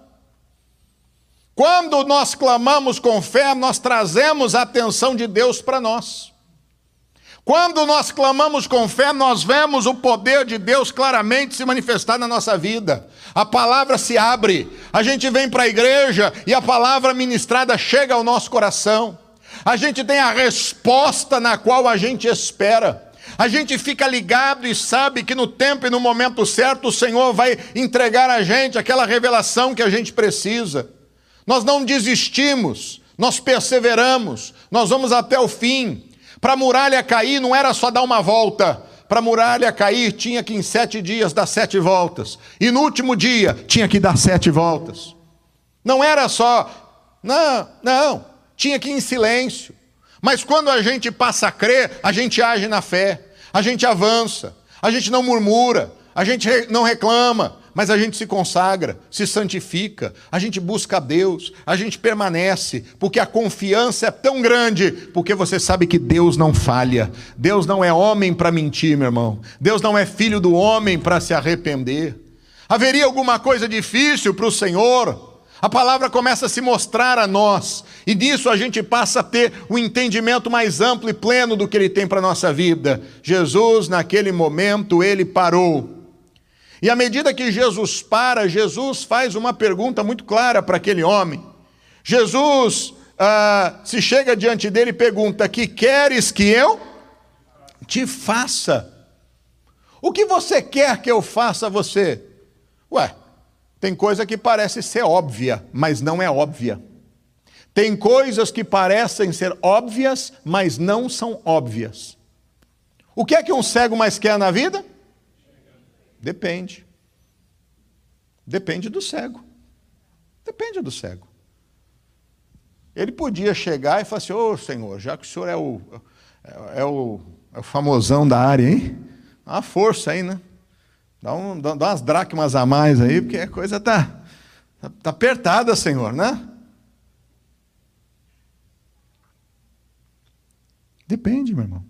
Quando nós clamamos com fé, nós trazemos a atenção de Deus para nós. Quando nós clamamos com fé, nós vemos o poder de Deus claramente se manifestar na nossa vida. A palavra se abre, a gente vem para a igreja e a palavra ministrada chega ao nosso coração. A gente tem a resposta na qual a gente espera. A gente fica ligado e sabe que no tempo e no momento certo o Senhor vai entregar a gente aquela revelação que a gente precisa. Nós não desistimos, nós perseveramos, nós vamos até o fim. Para a muralha cair não era só dar uma volta. Para a muralha cair tinha que em sete dias dar sete voltas. E no último dia tinha que dar sete voltas. Não era só, não, não, tinha que ir em silêncio. Mas quando a gente passa a crer, a gente age na fé, a gente avança, a gente não murmura, a gente não reclama, mas a gente se consagra, se santifica, a gente busca a Deus, a gente permanece, porque a confiança é tão grande, porque você sabe que Deus não falha, Deus não é homem para mentir, meu irmão, Deus não é filho do homem para se arrepender. Haveria alguma coisa difícil para o Senhor? A palavra começa a se mostrar a nós, e disso a gente passa a ter um entendimento mais amplo e pleno do que ele tem para a nossa vida. Jesus, naquele momento, ele parou e à medida que Jesus para, Jesus faz uma pergunta muito clara para aquele homem. Jesus ah, se chega diante dele e pergunta: Que queres que eu te faça? O que você quer que eu faça a você? Ué, tem coisa que parece ser óbvia, mas não é óbvia. Tem coisas que parecem ser óbvias, mas não são óbvias. O que é que um cego mais quer na vida? Depende. Depende do cego. Depende do cego. Ele podia chegar e falar assim: Ô oh, Senhor, já que o senhor é o, é, o, é o famosão da área, hein? Dá uma força aí, né? Dá, um, dá umas dracmas a mais aí, porque a coisa está tá, tá apertada, Senhor, né? Depende, meu irmão.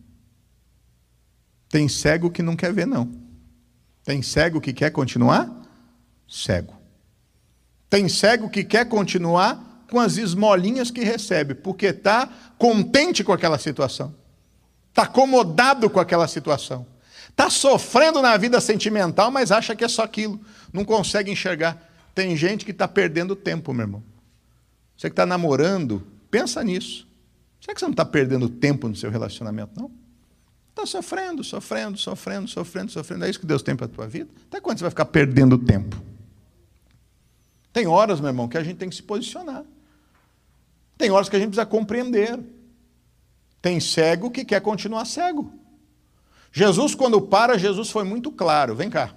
Tem cego que não quer ver, não. Tem cego que quer continuar? Cego. Tem cego que quer continuar com as esmolinhas que recebe, porque está contente com aquela situação, está acomodado com aquela situação, está sofrendo na vida sentimental, mas acha que é só aquilo, não consegue enxergar. Tem gente que está perdendo tempo, meu irmão. Você que está namorando, pensa nisso. Será que você não está perdendo tempo no seu relacionamento, não? Está sofrendo, sofrendo, sofrendo, sofrendo, sofrendo. É isso que Deus tem para a tua vida? Até quando você vai ficar perdendo tempo? Tem horas, meu irmão, que a gente tem que se posicionar. Tem horas que a gente precisa compreender. Tem cego que quer continuar cego. Jesus, quando para, Jesus foi muito claro. Vem cá.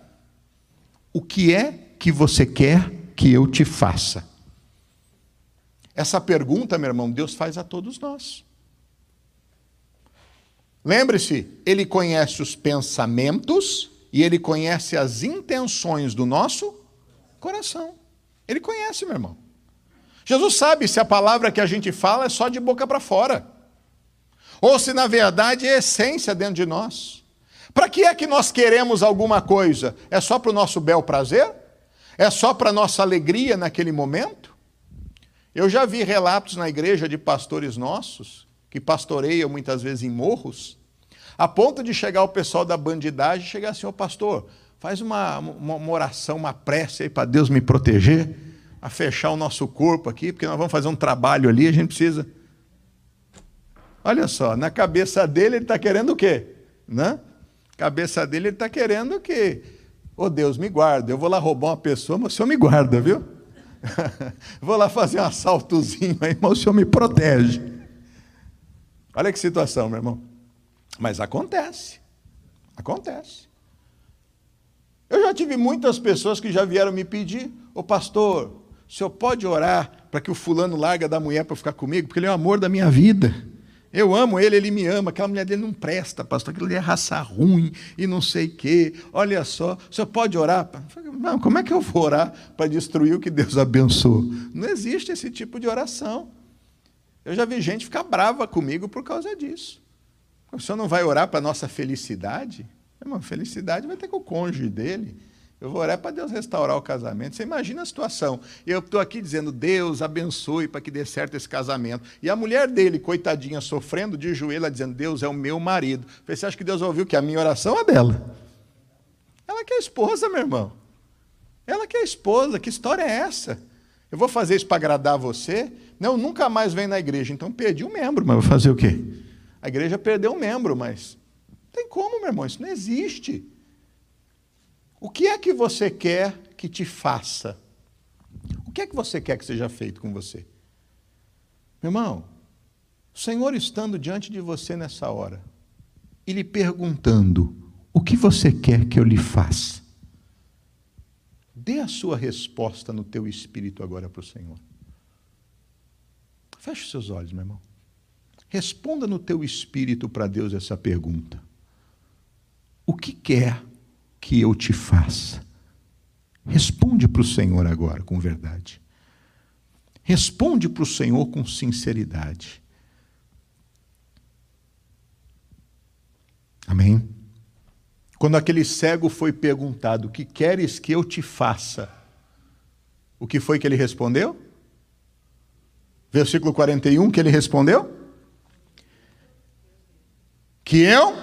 O que é que você quer que eu te faça? Essa pergunta, meu irmão, Deus faz a todos nós. Lembre-se, ele conhece os pensamentos e ele conhece as intenções do nosso coração. Ele conhece, meu irmão. Jesus sabe se a palavra que a gente fala é só de boca para fora, ou se na verdade é essência dentro de nós. Para que é que nós queremos alguma coisa? É só para o nosso bel prazer? É só para a nossa alegria naquele momento? Eu já vi relatos na igreja de pastores nossos, que pastoreiam muitas vezes em morros, a ponto de chegar o pessoal da bandidagem e chegar assim, ô pastor, faz uma, uma, uma oração, uma prece aí para Deus me proteger, a fechar o nosso corpo aqui, porque nós vamos fazer um trabalho ali, a gente precisa. Olha só, na cabeça dele ele está querendo o quê? Né? Cabeça dele ele está querendo o quê? Ô oh, Deus, me guarda, eu vou lá roubar uma pessoa, mas o Senhor me guarda, viu? vou lá fazer um assaltozinho aí, mas o Senhor me protege. Olha que situação, meu irmão. Mas acontece. Acontece. Eu já tive muitas pessoas que já vieram me pedir, ô pastor, o senhor pode orar para que o fulano larga da mulher para ficar comigo? Porque ele é o amor da minha vida. Eu amo ele, ele me ama. Aquela mulher dele não presta, pastor. Aquilo é raça ruim e não sei o quê. Olha só, o senhor pode orar? Não, como é que eu vou orar para destruir o que Deus abençoou? Não existe esse tipo de oração. Eu já vi gente ficar brava comigo por causa disso. O senhor não vai orar para a nossa felicidade? Irmão, felicidade vai ter com o cônjuge dele. Eu vou orar para Deus restaurar o casamento. Você imagina a situação. Eu estou aqui dizendo, Deus abençoe para que dê certo esse casamento. E a mulher dele, coitadinha, sofrendo de joelho, dizendo, Deus é o meu marido. você acha que Deus ouviu que a minha oração é dela? Ela que é esposa, meu irmão. Ela que é esposa. Que história é essa? Eu vou fazer isso para agradar você? Não, nunca mais vem na igreja. Então perdi um membro, mas vou fazer o quê? A igreja perdeu um membro, mas tem como, meu irmão, isso não existe. O que é que você quer que te faça? O que é que você quer que seja feito com você? Meu irmão, o Senhor estando diante de você nessa hora e lhe perguntando: o que você quer que eu lhe faça? Dê a sua resposta no teu espírito agora para o Senhor. Feche seus olhos, meu irmão. Responda no teu espírito para Deus essa pergunta. O que quer que eu te faça? Responde para o Senhor agora com verdade. Responde para o Senhor com sinceridade. Amém? Quando aquele cego foi perguntado: O que queres que eu te faça? O que foi que ele respondeu? Versículo 41, que ele respondeu? Que eu?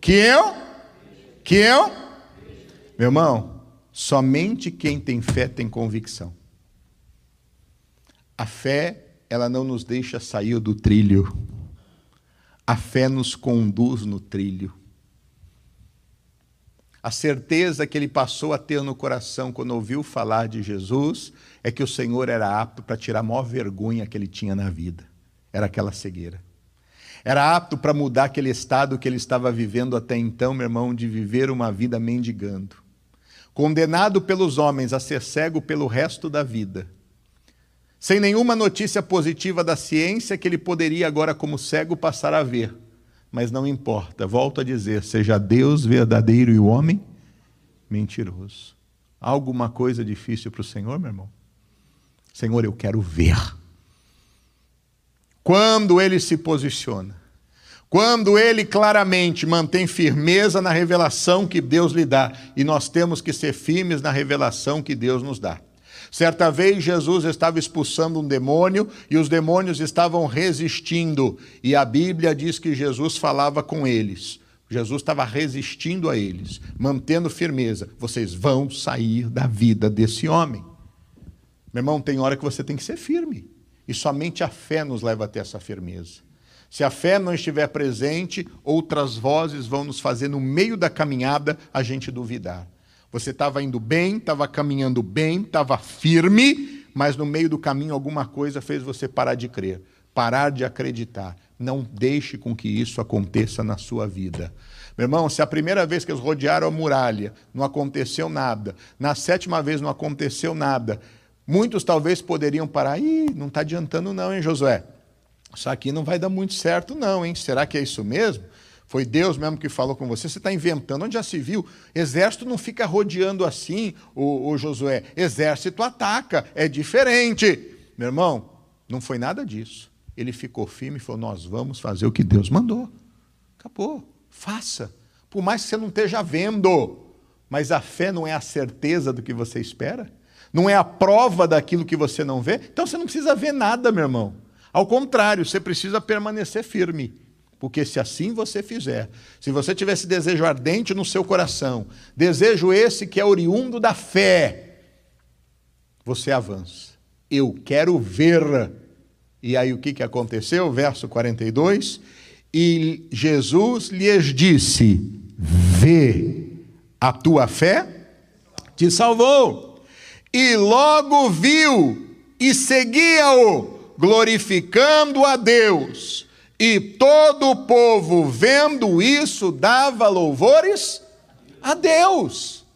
Que eu? Que eu? Meu irmão, somente quem tem fé tem convicção. A fé, ela não nos deixa sair do trilho. A fé nos conduz no trilho. A certeza que ele passou a ter no coração quando ouviu falar de Jesus é que o Senhor era apto para tirar a maior vergonha que ele tinha na vida. Era aquela cegueira. Era apto para mudar aquele estado que ele estava vivendo até então, meu irmão, de viver uma vida mendigando. Condenado pelos homens a ser cego pelo resto da vida. Sem nenhuma notícia positiva da ciência que ele poderia agora, como cego, passar a ver. Mas não importa, volto a dizer: seja Deus verdadeiro e o homem mentiroso. Alguma coisa difícil para o Senhor, meu irmão? Senhor, eu quero ver. Quando ele se posiciona, quando ele claramente mantém firmeza na revelação que Deus lhe dá, e nós temos que ser firmes na revelação que Deus nos dá. Certa vez Jesus estava expulsando um demônio e os demônios estavam resistindo, e a Bíblia diz que Jesus falava com eles. Jesus estava resistindo a eles, mantendo firmeza. Vocês vão sair da vida desse homem. Meu irmão, tem hora que você tem que ser firme. E somente a fé nos leva a ter essa firmeza. Se a fé não estiver presente, outras vozes vão nos fazer, no meio da caminhada, a gente duvidar. Você estava indo bem, estava caminhando bem, estava firme, mas no meio do caminho alguma coisa fez você parar de crer, parar de acreditar. Não deixe com que isso aconteça na sua vida. Meu irmão, se a primeira vez que eles rodearam a muralha não aconteceu nada, na sétima vez não aconteceu nada, Muitos talvez poderiam parar, ih, não está adiantando não, hein, Josué? Isso aqui não vai dar muito certo, não, hein? Será que é isso mesmo? Foi Deus mesmo que falou com você? Você está inventando. Onde já se viu? Exército não fica rodeando assim, o, o Josué. Exército ataca, é diferente. Meu irmão, não foi nada disso. Ele ficou firme e falou: Nós vamos fazer o que Deus mandou. Acabou. Faça. Por mais que você não esteja vendo. Mas a fé não é a certeza do que você espera? Não é a prova daquilo que você não vê? Então você não precisa ver nada, meu irmão. Ao contrário, você precisa permanecer firme. Porque se assim você fizer, se você tiver esse desejo ardente no seu coração, desejo esse que é oriundo da fé, você avança. Eu quero ver. E aí o que, que aconteceu? Verso 42. E Jesus lhes disse: Vê, a tua fé te salvou. E logo viu e seguia-o glorificando a Deus. E todo o povo, vendo isso, dava louvores a Deus.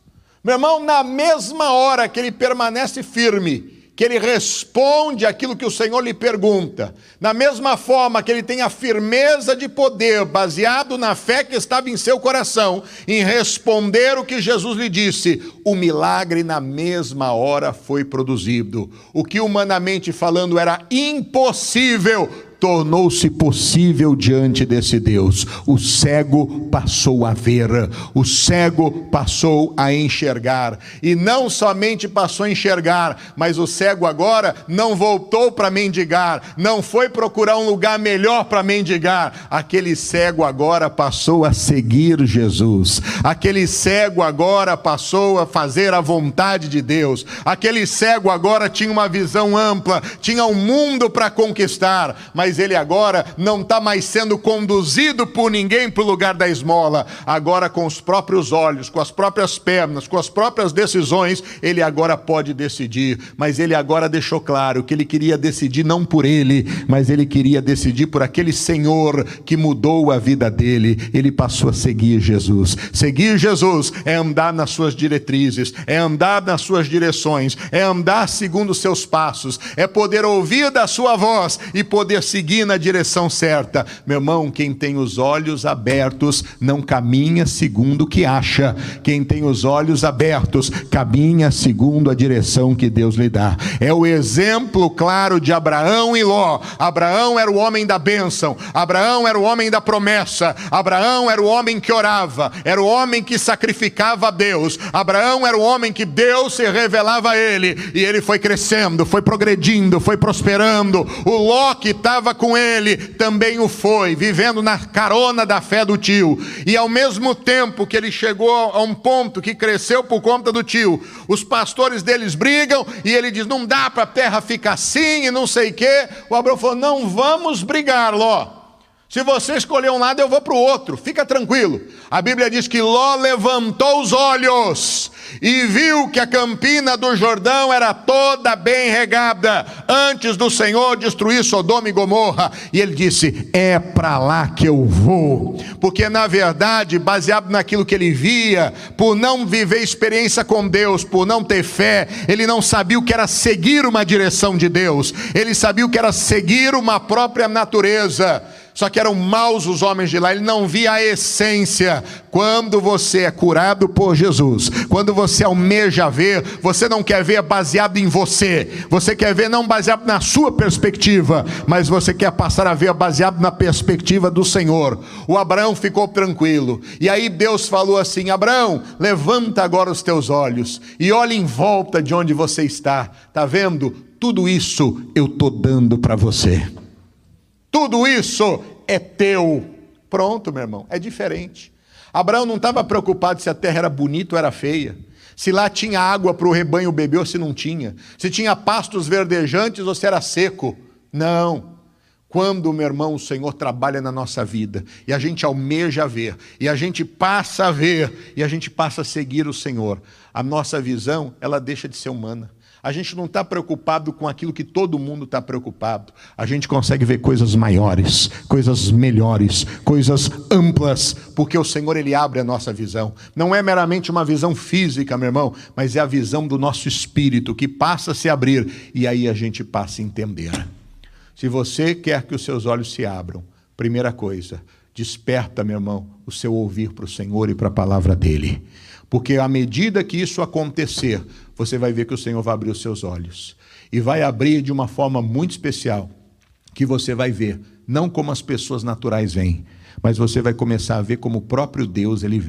Meu irmão, na mesma hora que ele permanece firme, que ele responde aquilo que o Senhor lhe pergunta, na mesma forma que ele tem a firmeza de poder, baseado na fé que estava em seu coração, em responder o que Jesus lhe disse, o milagre na mesma hora foi produzido. O que humanamente falando era impossível, tornou-se possível diante desse Deus. O cego passou a ver, o cego passou a enxergar, e não somente passou a enxergar, mas o cego agora não voltou para mendigar, não foi procurar um lugar melhor para mendigar. Aquele cego agora passou a seguir Jesus, aquele cego agora passou a fazer a vontade de Deus, aquele cego agora tinha uma visão ampla, tinha um mundo para conquistar, mas mas ele agora não está mais sendo conduzido por ninguém para o lugar da esmola. Agora, com os próprios olhos, com as próprias pernas, com as próprias decisões, ele agora pode decidir. Mas ele agora deixou claro que ele queria decidir não por ele, mas ele queria decidir por aquele Senhor que mudou a vida dele. Ele passou a seguir Jesus. Seguir Jesus é andar nas suas diretrizes, é andar nas suas direções, é andar segundo seus passos, é poder ouvir da sua voz e poder seguir seguir na direção certa. Meu irmão, quem tem os olhos abertos não caminha segundo o que acha. Quem tem os olhos abertos caminha segundo a direção que Deus lhe dá. É o exemplo claro de Abraão e Ló. Abraão era o homem da bênção, Abraão era o homem da promessa, Abraão era o homem que orava, era o homem que sacrificava a Deus. Abraão era o homem que Deus se revelava a ele e ele foi crescendo, foi progredindo, foi prosperando. O Ló que estava com ele também o foi, vivendo na carona da fé do tio. E ao mesmo tempo que ele chegou a um ponto que cresceu por conta do tio, os pastores deles brigam e ele diz: não dá para a terra ficar assim e não sei o quê. O Abraão falou: não vamos brigar, Ló. Se você escolher um lado, eu vou para o outro, fica tranquilo. A Bíblia diz que Ló levantou os olhos e viu que a campina do Jordão era toda bem regada, antes do Senhor destruir Sodoma e Gomorra. E ele disse: É para lá que eu vou, porque na verdade, baseado naquilo que ele via, por não viver experiência com Deus, por não ter fé, ele não sabia o que era seguir uma direção de Deus, ele sabia o que era seguir uma própria natureza só que eram maus os homens de lá, ele não via a essência. Quando você é curado por Jesus, quando você almeja ver, você não quer ver baseado em você, você quer ver não baseado na sua perspectiva, mas você quer passar a ver baseado na perspectiva do Senhor. O Abraão ficou tranquilo, e aí Deus falou assim: Abraão, levanta agora os teus olhos e olhe em volta de onde você está, está vendo? Tudo isso eu estou dando para você. Tudo isso é teu. Pronto, meu irmão, é diferente. Abraão não estava preocupado se a terra era bonita ou era feia, se lá tinha água para o rebanho beber ou se não tinha, se tinha pastos verdejantes ou se era seco. Não. Quando, meu irmão, o Senhor trabalha na nossa vida e a gente almeja ver, e a gente passa a ver, e a gente passa a seguir o Senhor, a nossa visão, ela deixa de ser humana. A gente não está preocupado com aquilo que todo mundo está preocupado. A gente consegue ver coisas maiores, coisas melhores, coisas amplas, porque o Senhor ele abre a nossa visão. Não é meramente uma visão física, meu irmão, mas é a visão do nosso espírito que passa a se abrir e aí a gente passa a entender. se você quer que os seus olhos se abram, primeira coisa, desperta, meu irmão, o seu ouvir para o Senhor e para a palavra dele. Porque à medida que isso acontecer, você vai ver que o Senhor vai abrir os seus olhos. E vai abrir de uma forma muito especial, que você vai ver, não como as pessoas naturais veem, mas você vai começar a ver como o próprio Deus ele vê.